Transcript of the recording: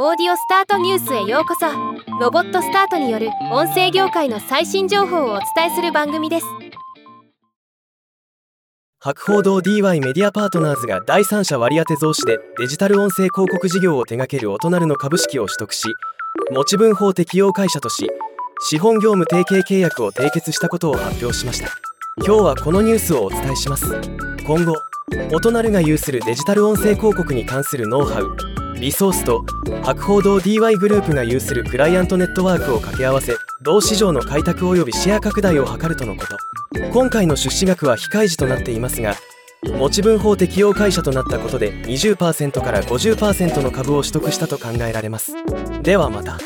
オーディオスタートニュースへようこそ。ロボットスタートによる音声業界の最新情報をお伝えする番組です。博報堂 DY メディアパートナーズが第三者割当増資でデジタル音声広告事業を手掛けるオトナルの株式を取得し持ち分法適用会社とし資本業務提携契約を締結したことを発表しました。今日はこのニュースをお伝えします。今後オトナルが有するデジタル音声広告に関するノウハウリソースと博報堂 DY グループが有するクライアントネットワークを掛け合わせ同市場の開拓及びシェア拡大を図るとのこと。今回の出資額は非開示となっていますが持ち分法適用会社となったことで20%から50%の株を取得したと考えられます。ではまた。